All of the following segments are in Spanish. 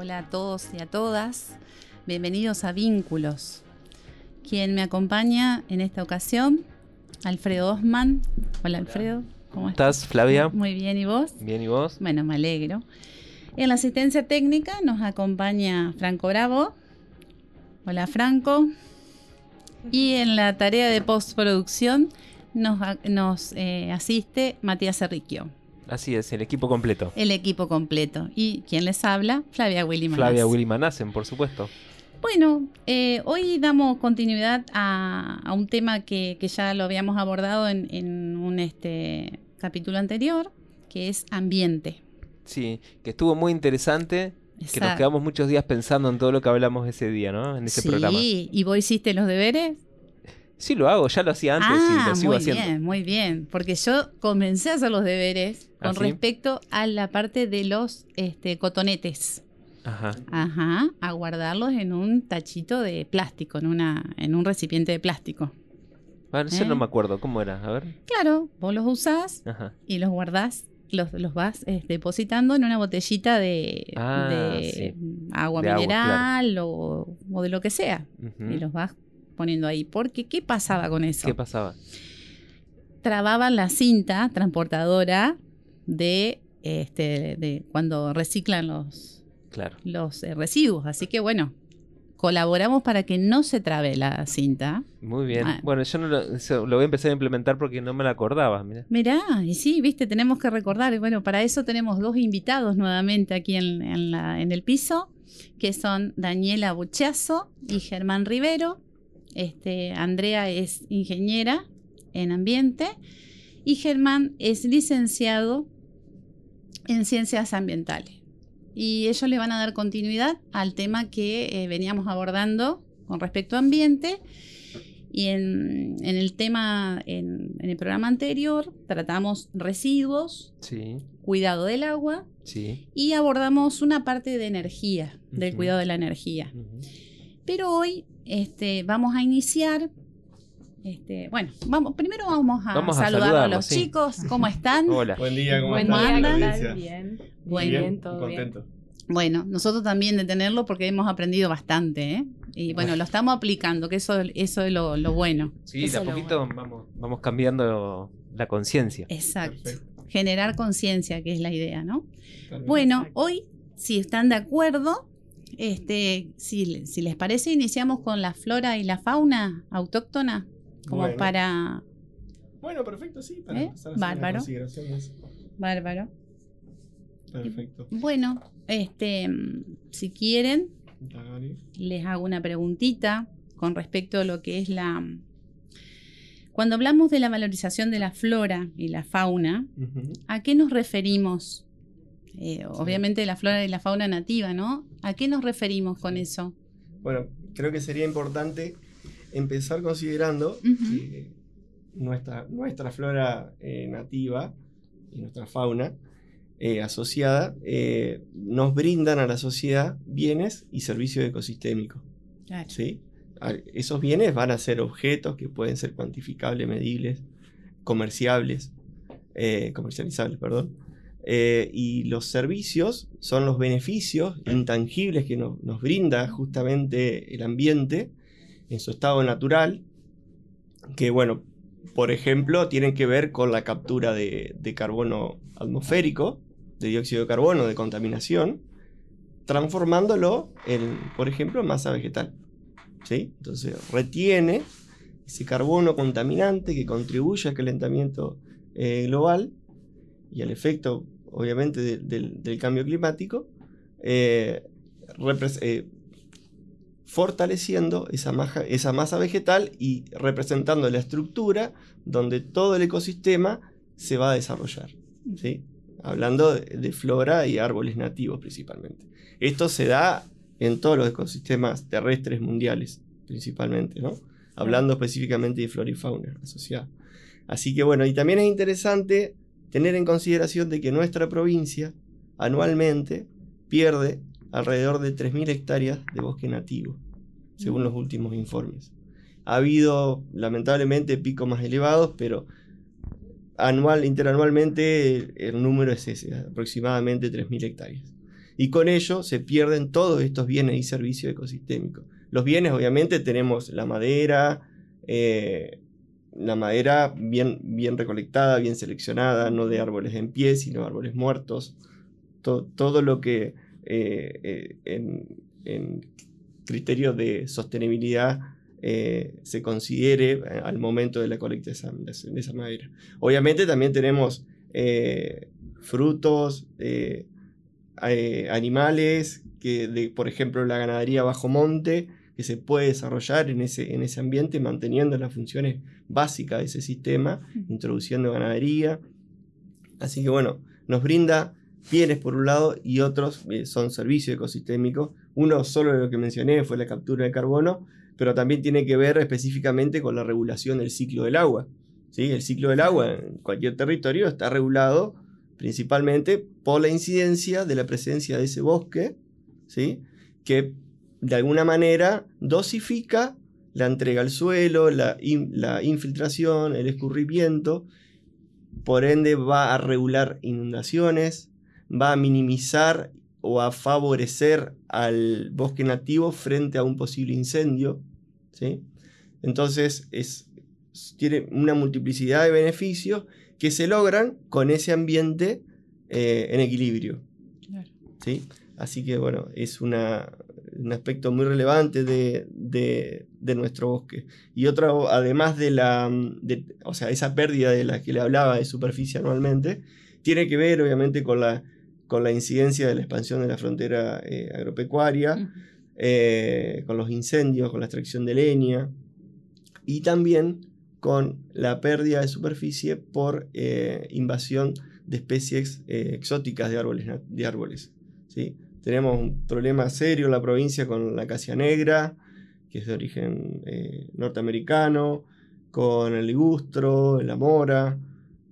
Hola, a todos y a todas. Bienvenidos a Vínculos. Quien me acompaña en esta ocasión, Alfredo Osman. Hola Alfredo, ¿cómo estás? Flavia? Muy bien, ¿y vos? Bien, ¿y vos? Bueno, me alegro. En la asistencia técnica nos acompaña Franco Bravo. Hola Franco. Y en la tarea de postproducción nos, nos eh, asiste Matías Cerriquio. Así es, el equipo completo. El equipo completo. ¿Y quién les habla? Flavia Willy Flavia Willy Manassen, por supuesto. Bueno, eh, hoy damos continuidad a, un tema que, ya lo habíamos abordado en, un este, capítulo anterior, que es ambiente. Sí, que estuvo muy interesante, que nos quedamos muchos días pensando en todo lo que hablamos ese día, ¿no? En ese programa. Sí, ¿y vos hiciste los deberes? Sí, lo hago, ya lo hacía antes y lo ah, sigo muy haciendo. Muy bien, muy bien, porque yo comencé a hacer los deberes con ¿Ah, respecto a la parte de los este, cotonetes. Ajá. Ajá, a guardarlos en un tachito de plástico, en, una, en un recipiente de plástico. Bueno, eso no ¿Eh? me acuerdo, ¿cómo era? A ver. Claro, vos los usás y los guardás, los, los vas este, depositando en una botellita de, ah, agua mineral o, de lo que sea. Y los vas poniendo ahí. Porque, ¿qué pasaba con eso? ¿Qué pasaba? Trababan la cinta transportadora de, este, de cuando reciclan los, los eh, residuos. Así que bueno, colaboramos para que no se trabe la cinta. Muy bien. Ah. Bueno, yo no lo, voy a empezar a implementar porque no me la acordaba. Mirá. Mirá, y sí, viste, tenemos que recordar. Y bueno, para eso tenemos dos invitados nuevamente aquí en, en el piso, que son Daniela Buchazo y Germán Rivero. Este, Andrea es ingeniera en ambiente y Germán es licenciado en ciencias ambientales. Y ellos le van a dar continuidad al tema que eh, veníamos abordando con respecto a ambiente. Y en, el tema, en, el programa anterior, tratamos residuos, cuidado del agua y abordamos una parte de energía, del cuidado de la energía. Pero hoy este, vamos a iniciar este, bueno, vamos, primero vamos a, saludar a, los chicos. ¿Cómo están? Hola. Buen día, ¿cómo, andan? Bien. bien, todo contento. Bueno, nosotros también de tenerlo porque hemos aprendido bastante, ¿eh? Y bueno, lo estamos aplicando, que eso, eso es lo, bueno. Sí, de a poquito vamos, vamos cambiando la conciencia. Exacto. Generar conciencia, que es la idea, ¿no? Bueno, hoy, si están de acuerdo, este, si, si les parece, iniciamos con la flora y la fauna autóctona como para... Bueno, perfecto, sí, para ¿Eh? Bárbaro. Bárbaro. Perfecto. Bueno, este, si quieren, les hago una preguntita con respecto a lo que es la... Cuando hablamos de la valorización de la flora y la fauna, ¿a qué nos referimos? Eh, obviamente la flora y la fauna nativa, ¿no? ¿A qué nos referimos con eso? Bueno, creo que sería importante empezar considerando que nuestra, nuestra flora eh, nativa y nuestra fauna eh, asociada eh, nos brindan a la sociedad bienes y servicios ecosistémicos. ¿sí? Esos bienes van a ser objetos que pueden ser cuantificables, medibles, comerciables, comercializables, perdón. Y los servicios son los beneficios intangibles que nos brinda justamente el ambiente en su estado natural, que bueno, por ejemplo, tienen que ver con la captura de, carbono atmosférico, de dióxido de carbono, de contaminación, transformándolo en, por ejemplo, masa vegetal. ¿sí? Entonces retiene ese carbono contaminante que contribuye al calentamiento eh, global y al efecto, obviamente, del cambio climático, eh, eh, fortaleciendo esa, esa masa vegetal y representando la estructura donde todo el ecosistema se va a desarrollar. ¿sí? Hablando de, flora y árboles nativos principalmente. Esto se da en todos los ecosistemas terrestres mundiales, principalmente, ¿no? Hablando específicamente de flora y fauna asociada. Así que bueno, y también es interesante tener en consideración de que nuestra provincia anualmente pierde alrededor de 3.000 hectáreas de bosque nativo, según los últimos informes. Ha habido, lamentablemente, picos más elevados, pero anual, interanualmente el número es ese, aproximadamente 3.000 hectáreas. Y con ello se pierden todos estos bienes y servicios ecosistémicos. Los bienes, obviamente, tenemos la madera, eh, la madera bien, bien recolectada, bien seleccionada, no de árboles en pie, sino árboles muertos. todo lo que eh, eh, en, en criterio de sostenibilidad eh, se considere al momento de la colecta de esa, madera. Obviamente también tenemos frutos, animales, que de, por ejemplo la ganadería bajo monte, que se puede desarrollar en ese, en ese ambiente manteniendo las funciones básicas de ese sistema, introduciendo ganadería. Así que bueno, nos brinda bienes por un lado y otros eh, son servicios ecosistémicos. Uno solo de lo que mencioné fue la captura de carbono, pero también tiene que ver específicamente con la regulación del ciclo del agua. ¿sí? El ciclo del agua en cualquier territorio está regulado principalmente por la incidencia de la presencia de ese bosque, ¿sí? que de alguna manera dosifica la entrega al suelo, la, la infiltración, el escurrimiento, por ende va a regular inundaciones, va a minimizar o a favorecer al bosque nativo frente a un posible incendio. ¿sí? Entonces es, tiene una multiplicidad de beneficios que se logran con ese ambiente eh, en equilibrio. ¿sí? Así que bueno, es una, un aspecto muy relevante de, de, nuestro bosque. Y otro, además de la, o sea, esa pérdida de la que le hablaba de superficie anualmente, tiene que ver obviamente con la con la incidencia de la expansión de la frontera eh, agropecuaria, eh, con los incendios, con la extracción de leña y también con la pérdida de superficie por eh, invasión de especies exóticas de árboles. De árboles ¿sí? Tenemos un problema serio en la provincia con la acacia negra, que es de origen norteamericano, con el ligustro, la mora,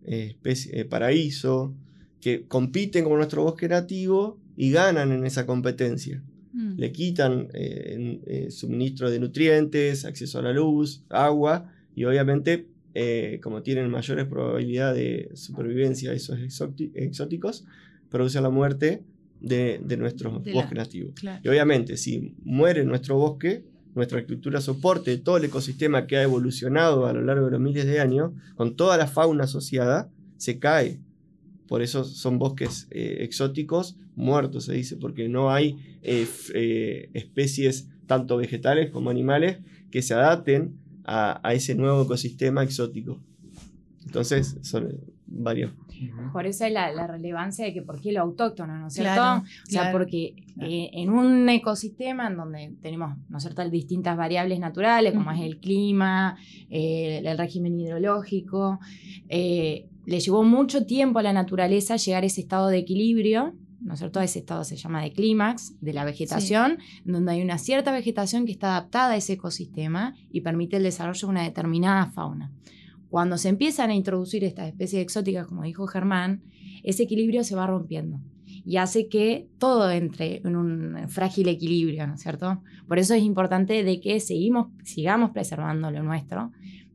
especie, paraíso, que compiten con nuestro bosque nativo y ganan en esa competencia. Mm. Le quitan eh, eh, suministro de nutrientes, acceso a la luz, agua y obviamente eh, como tienen mayores probabilidades de supervivencia esos exóticos, producen la muerte de, nuestros bosques nativos. Y obviamente si muere nuestro bosque, nuestra estructura soporte, todo el ecosistema que ha evolucionado a lo largo de los miles de años, con toda la fauna asociada, se cae por eso son bosques eh, exóticos muertos, se dice, porque no hay eh, eh, especies, tanto vegetales como animales, que se adapten a, ese nuevo ecosistema exótico. Entonces, son varios. Por eso es la, relevancia de que por qué lo autóctono, ¿no es cierto? o sea, porque en un ecosistema en donde tenemos, ¿no es cierto?, distintas variables naturales, como es el clima, el régimen hidrológico, le llevó mucho tiempo a la naturaleza llegar a ese estado de equilibrio, ¿no es cierto? Ese estado se llama de clímax de la vegetación, donde hay una cierta vegetación que está adaptada a ese ecosistema y permite el desarrollo de una determinada fauna. Cuando se empiezan a introducir estas especies exóticas, como dijo Germán, ese equilibrio se va rompiendo y hace que todo entre en un frágil equilibrio, ¿no es cierto? Por eso es importante de que seguimos, sigamos preservando lo nuestro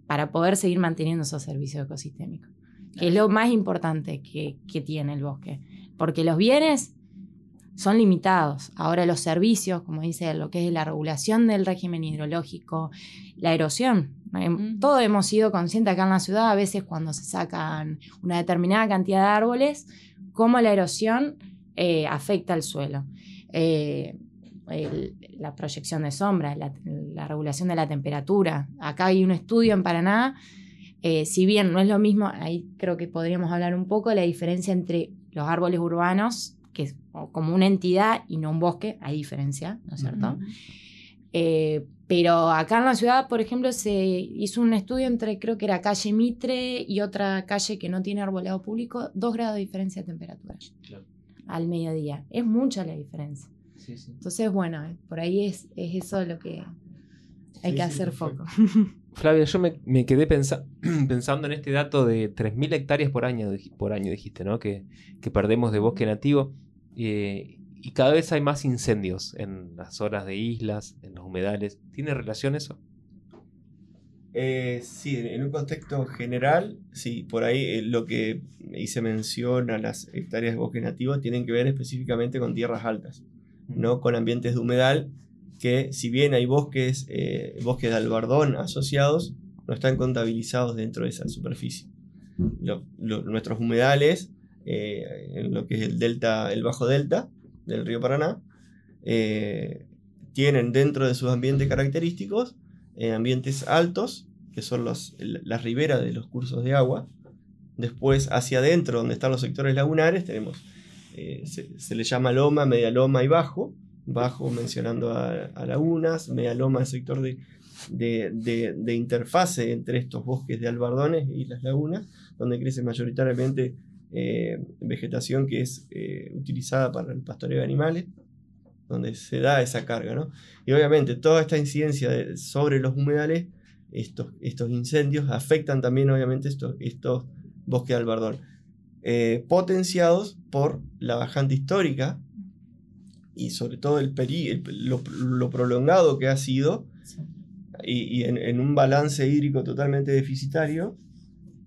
para poder seguir manteniendo esos servicios ecosistémicos que es lo más importante que, tiene el bosque. Porque los bienes son limitados. Ahora los servicios, como dice lo que es la regulación del régimen hidrológico, la erosión. Em, todos hemos sido conscientes acá en la ciudad, a veces cuando se sacan una determinada cantidad de árboles, cómo la erosión eh, afecta al suelo. Eh, la proyección de sombra, la, la, regulación de la temperatura. Acá hay un estudio en Paraná eh, si bien no es lo mismo, ahí creo que podríamos hablar un poco de la diferencia entre los árboles urbanos, que es como una entidad y no un bosque, hay diferencia, ¿no es cierto? Pero acá en la ciudad, por ejemplo, se hizo un estudio entre, creo que era calle Mitre y otra calle que no tiene arbolado público, dos grados de diferencia de temperatura al mediodía. Es mucha la diferencia. Entonces, bueno, por ahí es, es eso lo que hay que hacer foco. Flavia, yo me, quedé pensando en este dato de 3.000 hectáreas por año, por año dijiste, ¿no? Que, perdemos de bosque nativo. Eh, y cada vez hay más incendios en las zonas de islas, en los humedales. ¿Tiene relación eso? Eh, sí, en un contexto general, sí, por ahí eh, lo que hice mención a las hectáreas de bosque nativo tienen que ver específicamente con tierras altas, no con ambientes de humedal que si bien hay bosques, eh, bosques de albardón asociados, no están contabilizados dentro de esa superficie. nuestros humedales, en lo que es el delta, el bajo delta del río Paraná, eh, tienen dentro de sus ambientes característicos ambientes altos, que son las riberas de los cursos de agua. Después, hacia adentro, donde están los sectores lagunares, tenemos, se, se le llama loma, media loma y bajo, bajo mencionando a, lagunas, media loma el sector de, de, interfase entre estos bosques de albardones y las lagunas, donde crece mayoritariamente eh, vegetación que es eh, utilizada para el pastoreo de animales, donde se da esa carga. ¿no? Y obviamente toda esta incidencia sobre los humedales, estos, estos incendios afectan también obviamente estos, estos bosques de albardón, eh, potenciados por la bajante histórica y sobre todo el, lo, prolongado que ha sido y, en, un balance hídrico totalmente deficitario,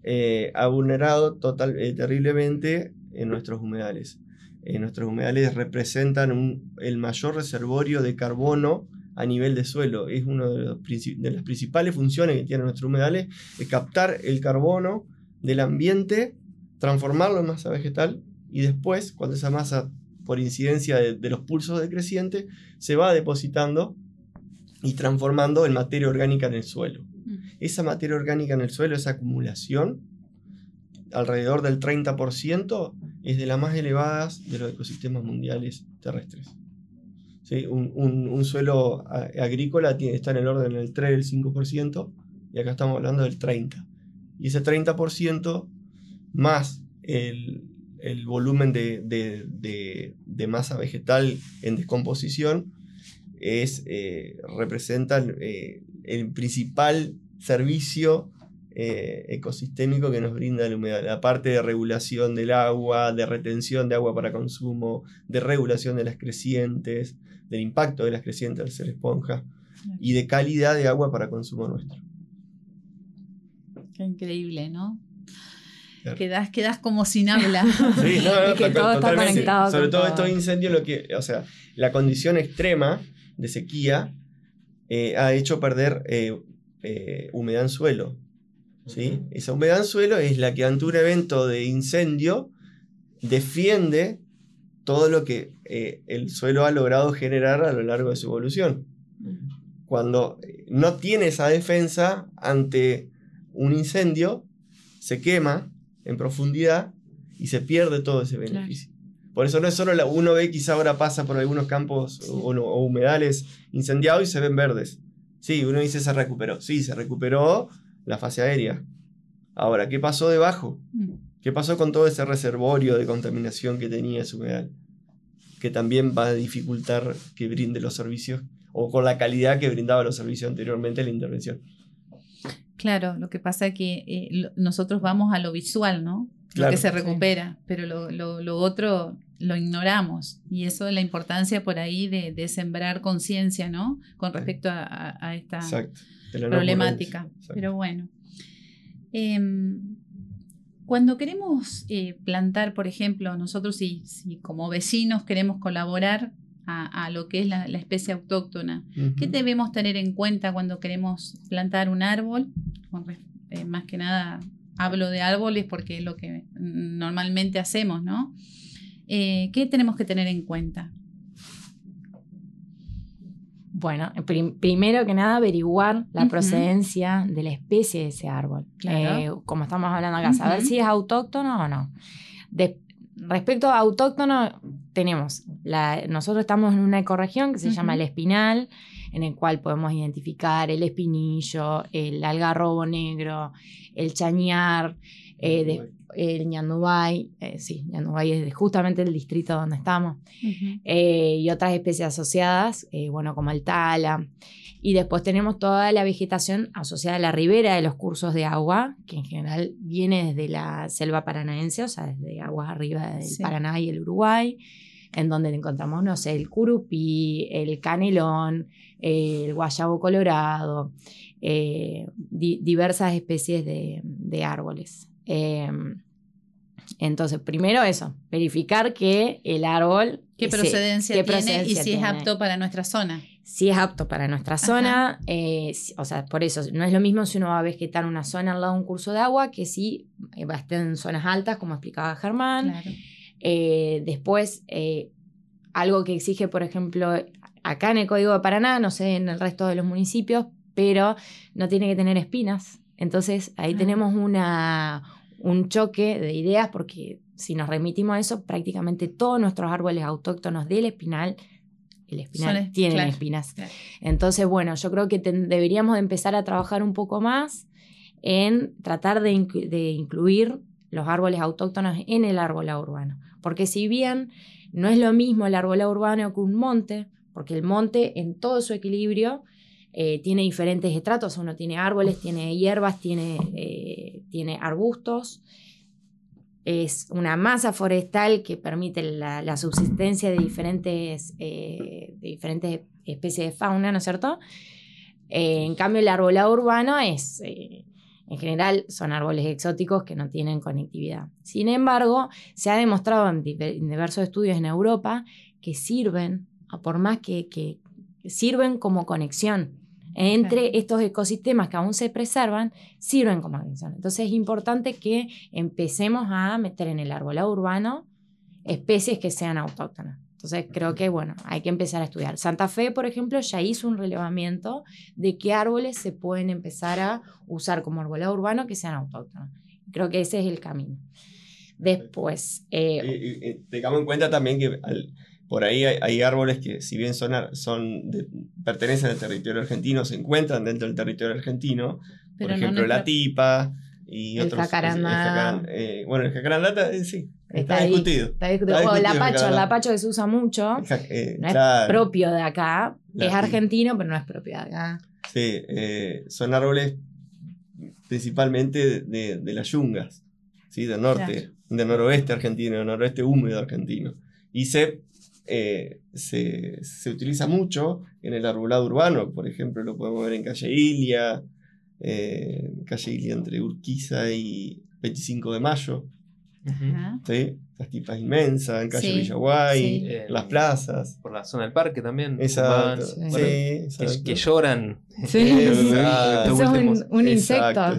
eh, ha vulnerado total, eh, terriblemente en nuestros humedales. Eh, nuestros humedales representan el mayor reservorio de carbono a nivel de suelo. Es una de, de, las principales funciones que tienen nuestros humedales, es captar el carbono del ambiente, transformarlo en masa vegetal y después, cuando esa masa por incidencia de, los pulsos decrecientes, se va depositando y transformando en materia orgánica en el suelo. Esa materia orgánica en el suelo, esa acumulación, alrededor del 30%, es de las más elevadas de los ecosistemas mundiales terrestres. Un, suelo agrícola está en el orden del 3, del 5%, y acá estamos hablando del 30%. Y ese 30% más el, el volumen de, masa vegetal en descomposición es, eh, representa eh, el principal servicio eh, ecosistémico que nos brinda la humedad, la parte de regulación del agua, de retención de agua para consumo, de regulación de las crecientes, del impacto de las crecientes al ser esponja y de calidad de agua para consumo nuestro. Qué increíble, ¿no? Quedas, quedas como sin habla. Sí, no, que todo está conectado. Sobre todo, estos incendios, lo que, o sea, la condición extrema de sequía eh, ha hecho perder eh, eh, humedad en suelo. ¿sí? Esa humedad en suelo es la que ante un evento de incendio defiende todo lo que el suelo ha logrado generar a lo largo de su evolución. Cuando no tiene esa defensa ante un incendio, se quema en profundidad y se pierde todo ese beneficio. Por eso no es solo la, uno ve quizá ahora pasa por algunos campos o, humedales incendiados y se ven verdes. Sí, uno dice se recuperó. Sí, se recuperó la fase aérea. Ahora, ¿qué pasó debajo? Mm. ¿Qué pasó con todo ese reservorio de contaminación que tenía ese humedal? Que también va a dificultar que brinde los servicios o con la calidad que brindaba los servicios anteriormente la intervención. Claro, lo que pasa es que eh, nosotros vamos a lo visual, ¿no? Lo que se recupera, pero lo, otro lo ignoramos. Y eso es la importancia por ahí de, sembrar conciencia, ¿no? Con respecto a, esta problemática. Pero bueno. Em, cuando queremos eh, plantar, por ejemplo, nosotros si, como vecinos queremos colaborar a, lo que es la, especie autóctona. ¿Qué debemos tener en cuenta cuando queremos plantar un árbol? Eh, más que nada hablo de árboles porque es lo que normalmente hacemos, ¿no? Eh, ¿Qué tenemos que tener en cuenta? Bueno, primero que nada averiguar la procedencia de la especie de ese árbol. Eh, como estamos hablando acá, saber si es autóctono o no. respecto a autóctono, tenemos, nosotros estamos en una ecorregión que se llama el Espinal, en el cual podemos identificar el espinillo, el algarrobo negro, el chañar, eh, el ñandubay, eh, sí, ñandubay es justamente el distrito donde estamos, eh, y otras especies asociadas, bueno, como el tala. Y después tenemos toda la vegetación asociada a la ribera de los cursos de agua, que en general viene desde la selva paranaense, o sea, desde aguas arriba del Paraná y el Uruguay, en donde encontramos, no sé, el curupí, el canelón, el guayabo colorado, eh, diversas especies de, árboles. Em, entonces, primero eso, verificar que el árbol... ¿Qué procedencia tiene y si es apto para nuestra zona? si es apto para nuestra zona, eh, o sea, por eso, no es lo mismo si uno va a vegetar una zona al lado de un curso de agua que si va a estar en zonas altas, como explicaba Germán. Eh, después, algo que exige, por ejemplo, acá en el Código de Paraná, no sé en el resto de los municipios, pero no tiene que tener espinas. Entonces, ahí ah. tenemos una, un choque de ideas porque si nos remitimos a eso, prácticamente todos nuestros árboles autóctonos del espinal el espinal tiene espinas. Entonces, bueno, yo creo que deberíamos empezar a trabajar un poco más en tratar de, incluir los árboles autóctonos en el árbol urbano. Porque si bien no es lo mismo el árbol urbano que un monte, porque el monte en todo su equilibrio eh, tiene diferentes estratos, uno tiene árboles, tiene hierbas, tiene, eh, tiene arbustos, es una masa forestal que permite la, subsistencia de diferentes, eh, de diferentes especies de fauna, ¿no es cierto? En cambio, el arbolado urbano es, en general, son árboles exóticos que no tienen conectividad. Sin embargo, se ha demostrado en, diversos estudios en Europa que sirven, por más que, que sirven como conexión entre estos ecosistemas que aún se preservan, sirven como atención. Entonces es importante que empecemos a meter en el árbol urbano especies que sean autóctonas. Entonces creo que, bueno, hay que empezar a estudiar. Santa Fe, por ejemplo, ya hizo un relevamiento de qué árboles se pueden empezar a usar como arbolado urbano que sean autóctonos. Creo que ese es el camino. Después... Eh, tengamos en cuenta también que al, por ahí hay, árboles que, si bien son, son pertenecen al territorio argentino, se encuentran dentro del territorio argentino. por ejemplo, la tipa y el otros. Jacarandá. Eh, bueno, el jacarandá eh, sí. Está, discutido. Está discutido. el lapacho que se usa mucho. Eh, no es propio de acá. es argentino, pero no es propio de acá. Sí, son árboles principalmente de, las yungas, ¿sí? del norte, del noroeste argentino, del noroeste húmedo argentino. Y se eh, se, utiliza mucho en el arbolado urbano, por ejemplo, lo podemos ver en Calle Ilia, eh, Calle Ilia entre Urquiza y 25 de Mayo. Las tipas inmensas, en calle Villaguay, las plazas. Por la zona del parque también. Exacto. Que, lloran. Sí, eso es un, insecto.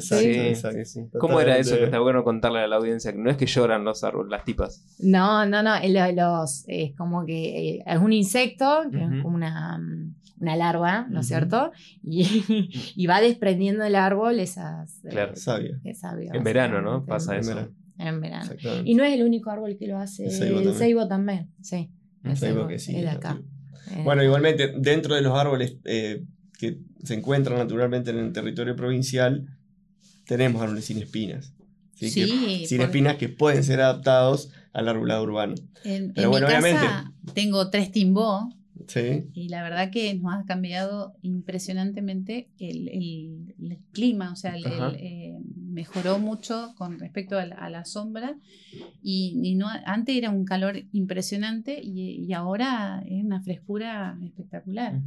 ¿Cómo era eso que está bueno contarle a la audiencia? No es que lloran los árboles, las tipas. No, no, no. Los, es como que eh, es un insecto, que es como una, una larva, ¿no es cierto? Y, va desprendiendo el árbol esas. Eh, claro, sabia. En verano, ¿no? Pasa eso en verano. Y no es el único árbol que lo hace, el ceibo, también. Sí. El ceibo, que sí. Es de acá. Bueno, igualmente, dentro de los árboles eh, que se encuentran naturalmente en el territorio provincial, tenemos árboles sin espinas. ¿sí? sin espinas que pueden ser adaptados al arbolado urbano. En, Pero bueno, obviamente. Tengo tres timbó y la verdad que nos ha cambiado impresionantemente el, clima, o sea, eh, mejoró mucho con respecto a la, sombra y, no, antes era un calor impresionante y, ahora es una frescura espectacular.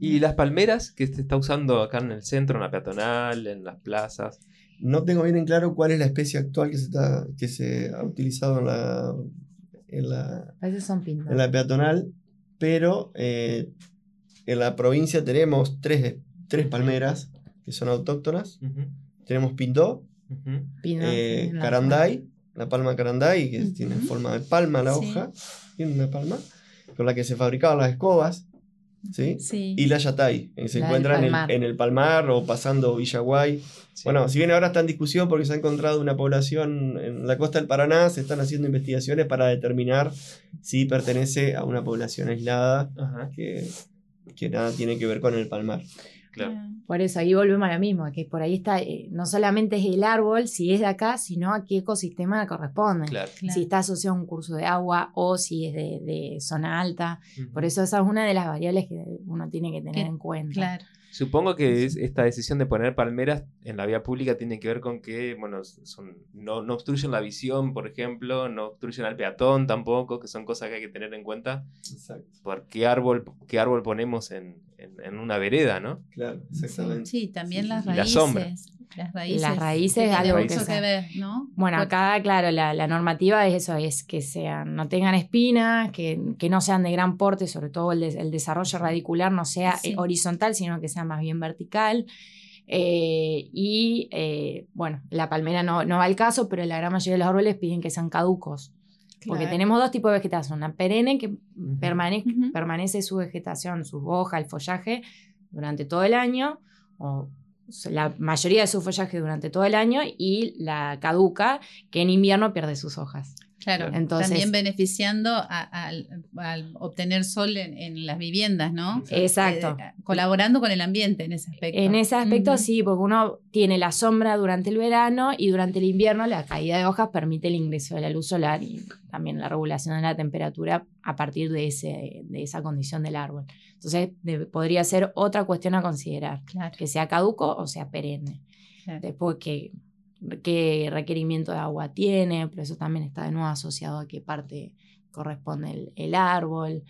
¿Y las palmeras que se está usando acá en el centro, en la peatonal, en las plazas? No tengo bien en claro cuál es la especie actual que se, está, que se ha utilizado en la, en la, en la peatonal pero eh, en la provincia tenemos tres, tres, palmeras que son autóctonas. Tenemos Eh, Caranday, la palma Caranday, que tiene forma de palma la hoja, tiene una palma, con la que se fabricaban las escobas. ¿sí? Y la Yatay, que se encuentra en el, Palmar o pasando Villaguay. Bueno, si bien ahora está en discusión porque se ha encontrado una población en la costa del Paraná, se están haciendo investigaciones para determinar si pertenece a una población aislada que que nada tiene que ver con el palmar. Claro. Por eso ahí volvemos a lo mismo, que por ahí está, eh, no solamente es el árbol, si es de acá, sino a qué ecosistema corresponde. Claro. Si está asociado a un curso de agua o si es de, de zona alta. Por eso esa es una de las variables que uno tiene que tener Que- en cuenta. Claro. Supongo que es- esta decisión de poner palmeras en la vía pública tiene que ver con que, bueno, son, no, no obstruyen la visión, por ejemplo, no obstruyen al peatón tampoco, que son cosas que hay que tener en cuenta Exacto. por qué árbol, qué árbol ponemos en, en- en una vereda, ¿no? Claro, exactamente. Sí, también Sí, las y la raíces. sombra. Las raíces. Las raíces que es tiene algo mucho que que ver, ¿no? Bueno, acá, claro, la, la normativa es eso, es que sean, no tengan espinas, que, que no sean de gran porte, sobre todo el, des- el desarrollo radicular no sea Sí. eh, horizontal, sino que sea más bien vertical. Eh, y eh, bueno, la palmera no, no va al caso, pero la gran mayoría de los árboles piden que sean caducos. Porque Claro. tenemos dos tipos de vegetación, una perenne que permane- Ujú. permanece su vegetación, sus hojas, el follaje durante todo el año, o la mayoría de su follaje durante todo el año, y la caduca que en invierno pierde sus hojas. Claro, Entonces- también beneficiando al, obtener sol en, en las viviendas, ¿no? Exacto. Eh, colaborando con el ambiente en ese aspecto. En ese aspecto Ujú. sí, porque uno tiene la sombra durante el verano y durante el invierno la caída de hojas permite el ingreso de la luz solar y también la regulación de la temperatura a partir de, ese, de esa condición del árbol. Entonces de- podría ser otra cuestión a considerar, Claro, que sea caduco o sea perenne. claro. Después qué, qué requerimiento de agua tiene, pero eso también está de nuevo asociado a qué parte corresponde el, el árbol.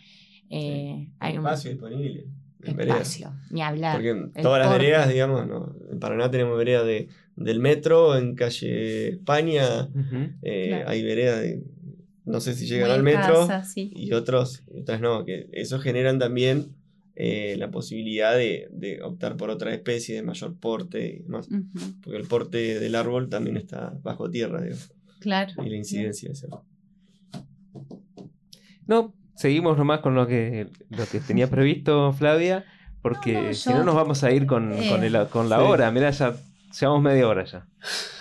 Eh, hay un Espacio disponible. en veredas. espacio, ni hablar. Porque todas las veredas, digamos, no, en Paraná tenemos veredas de, del metro, en calle España eh, Claro. hay veredas de, no sé si llegan Muy al metro, sí. y otros, otras no, que eso generan también eh, la posibilidad de, de optar por otra especie de mayor porte y demás. Porque el porte del árbol también está bajo tierra, digo, Claro. y la incidencia de eso. No, seguimos nomás con lo que, lo que tenía previsto Flavia, porque No, no, si no nos vamos a ir con, Eh, con, el- con la sí. hora. Mirá, ya llevamos media hora ya.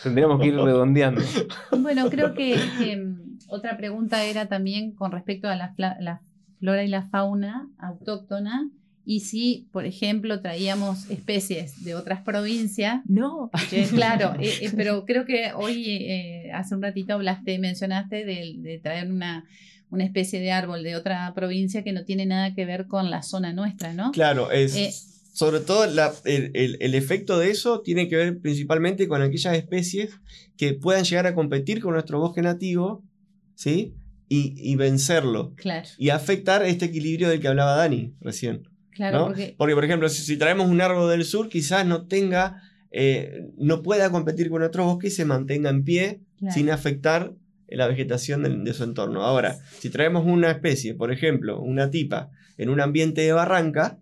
Tendríamos que ir redondeando. Bueno, creo que, que, mm, otra pregunta era también con respecto a la flora y la fauna autóctona y si, por ejemplo, traíamos especies de otras provincias. No. que, claro, eh, eh, pero creo que hoy, eh, hace un ratito hablaste, mencionaste de, de traer una, una especie de árbol de otra provincia que no tiene nada que ver con la zona nuestra, ¿no? Claro, es, Eh, sobre todo la- el, el- el efecto de eso tiene que ver principalmente con aquellas especies que puedan llegar a competir con nuestro bosque nativo, ¿sí? Y, y vencerlo. Claro, Y afectar este equilibrio del que hablaba Dani recién. Claro, ¿no? porque Porque, por ejemplo, si, si traemos un árbol del sur, quizás no tenga, eh, no pueda competir con otro bosque y se mantenga en pie claro, sin afectar la vegetación de, su entorno. Ahora, si traemos una especie, por ejemplo, una tipa, en un ambiente de barranca,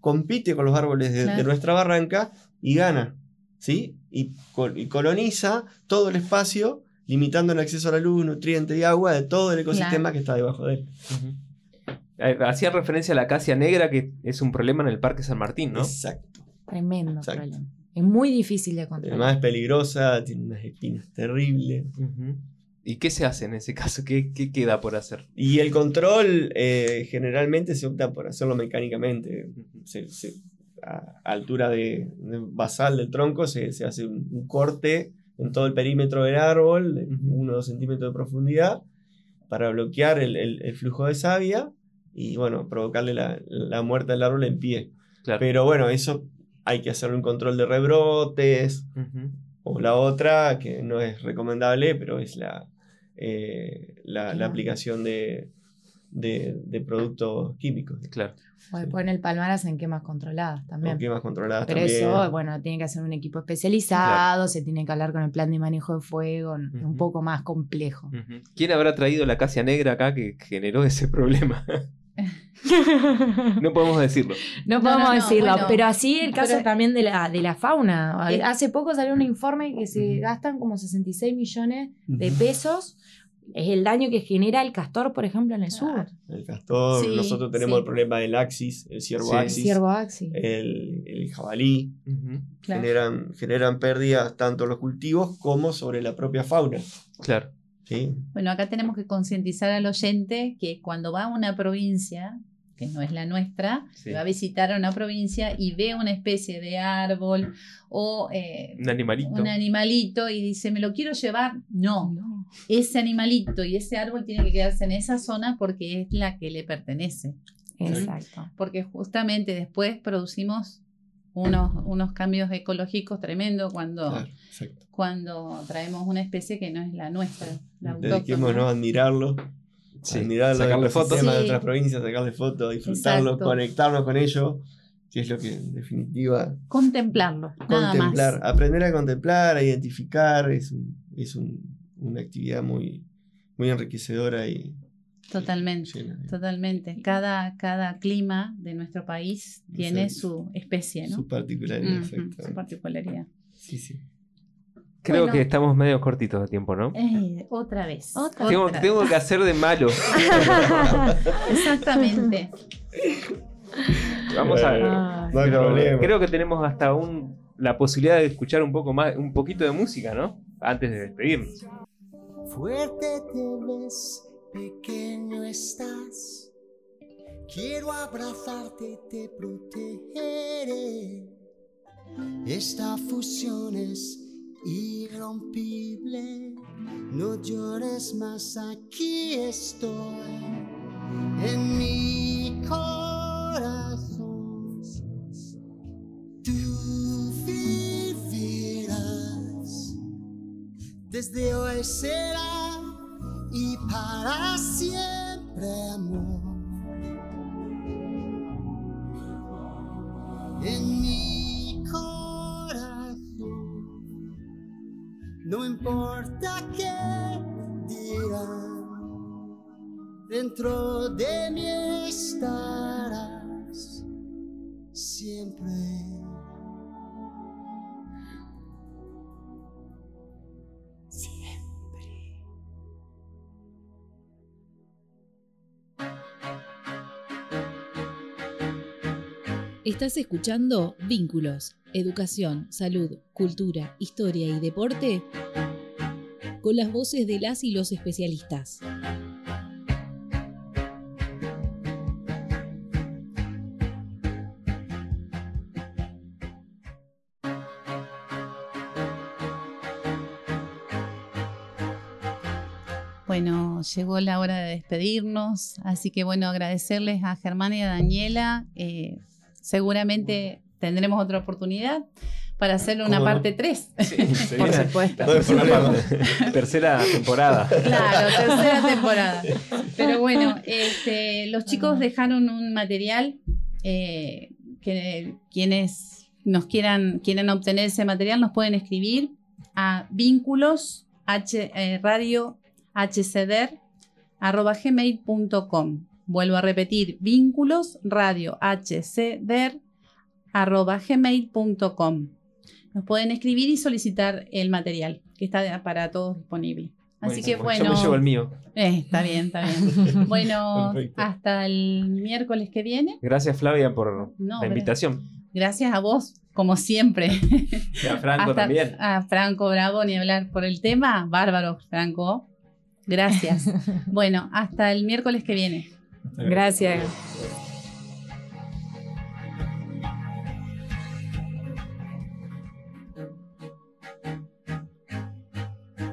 compite con los árboles de, nuestra barranca y gana, ¿sí? Y, col- y coloniza todo el espacio, limitando el acceso a la luz, nutrientes y agua de todo el ecosistema Claro. que está debajo de él. Eh, Hacía referencia a la acacia negra, que es un problema en el Parque San Martín, ¿no? Exacto. Tremendo Exacto. problema. Es muy difícil de controlar. Además es peligrosa, tiene unas espinas terribles. Ujú. ¿Y qué se hace en ese caso? ¿Qué, qué queda por hacer? Y el control eh, generalmente se opta por hacerlo mecánicamente. Se- se- a, altura de, de basal del tronco se, se hace un, un corte en todo el perímetro del árbol, de Ujú. 1 o 2 centímetros de profundidad, para bloquear el, el- el flujo de savia y bueno, provocarle la, la muerte del árbol en pie. Claro. Pero bueno, eso hay que hacer un control de rebrotes, o la otra, que no es recomendable, pero es la, eh, la, aplicación de, de, de productos químicos. Claro. O después en el Palmar hacen quemas controladas también. Con quemas controladas Pero también. eso, bueno, tiene que hacer un equipo especializado, se tiene que hablar con el plan de manejo de fuego, es Ujú. un poco más complejo. ¿Quién habrá traído la acacia negra acá que generó ese problema? no podemos decirlo. No podemos no, no, decirlo, bueno. pero así el caso Pero- también de la, de la fauna. Eh. Hace poco salió un informe que se gastan como 66 millones de pesos. Es el daño que genera el castor, por ejemplo, en el Claro. sur. El castor, Sí, nosotros tenemos sí. el problema del axis, el ciervo Sí. El axis, ciervo axi. el, el jabalí. Claro. Generan, generan pérdidas tanto en los cultivos como sobre la propia fauna. Claro. ¿Sí? Bueno, acá tenemos que concientizar al oyente que cuando va a una provincia que no es la nuestra, va a visitar a una provincia y ve una especie de árbol o eh, un animalito. Un animalito y dice, ¿me lo quiero llevar? No. no. Ese animalito y ese árbol tiene que quedarse en esa zona porque es la que le pertenece. Exacto. Porque justamente después producimos unos, unos cambios ecológicos tremendos cuando, cuando traemos una especie que no es la nuestra. La Dediquémonos a admirarlo, sí. admirarlo, sacarle fotos de otras provincias, sacarle fotos, disfrutarlo, conectarnos con ellos, que es lo que en definitiva... Contemplarlo. Contemplar, aprender a contemplar, a identificar, es, es una actividad muy, muy enriquecedora y, Totalmente, totalmente. Cada, cada clima de nuestro país tiene su especie, ¿no? Su particularidad, Su particularidad. Sí, sí. Creo que estamos medio cortitos de tiempo, ¿no? Eh, otra vez. tengo, que hacer de malo. Exactamente. Vamos a ver. creo que tenemos hasta un, la posibilidad de escuchar un poco más, un poquito de música, ¿no? Antes de despedirnos. Fuerte te ves pequeño estás. Quiero abrazarte y te protegeré. Esta fusión es irrompible. No llores más, aquí estoy. En mi corazón. Tú vivirás. Desde hoy será y para siempre amor. Dentro de mí estarás siempre. Estás escuchando Vínculos, Educación, Salud, Cultura, Historia y Deporte con las voces de las y los especialistas. Llegó la hora de despedirnos, así que bueno, agradecerles a Germán y a Daniela. Eh, seguramente tendremos otra oportunidad para hacer una parte 3. por supuesto. tercera temporada. Claro, tercera temporada. Pero bueno, este, los chicos dejaron un material eh, que quienes nos quieran, quieran obtener ese material nos pueden escribir a vínculos h, eh, radio hcder arroba gmail.com Vuelvo a repetir, vínculos radio gmail.com. Nos pueden escribir y solicitar el material que está para todos disponible. Así que bueno. Yo me llevo el mío. Eh, está bien, está bien. bueno, hasta el miércoles que viene. Gracias, Flavia, por la invitación. Gracias a vos, como siempre. Y a Franco también. A Franco Bravo, ni hablar por el tema. Bárbaro, Franco. Gracias. bueno, hasta el miércoles que viene. Gracias.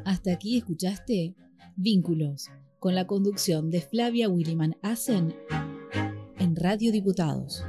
Hasta aquí escuchaste Vínculos, con la conducción de Flavia Williman Asen en Radio Diputados.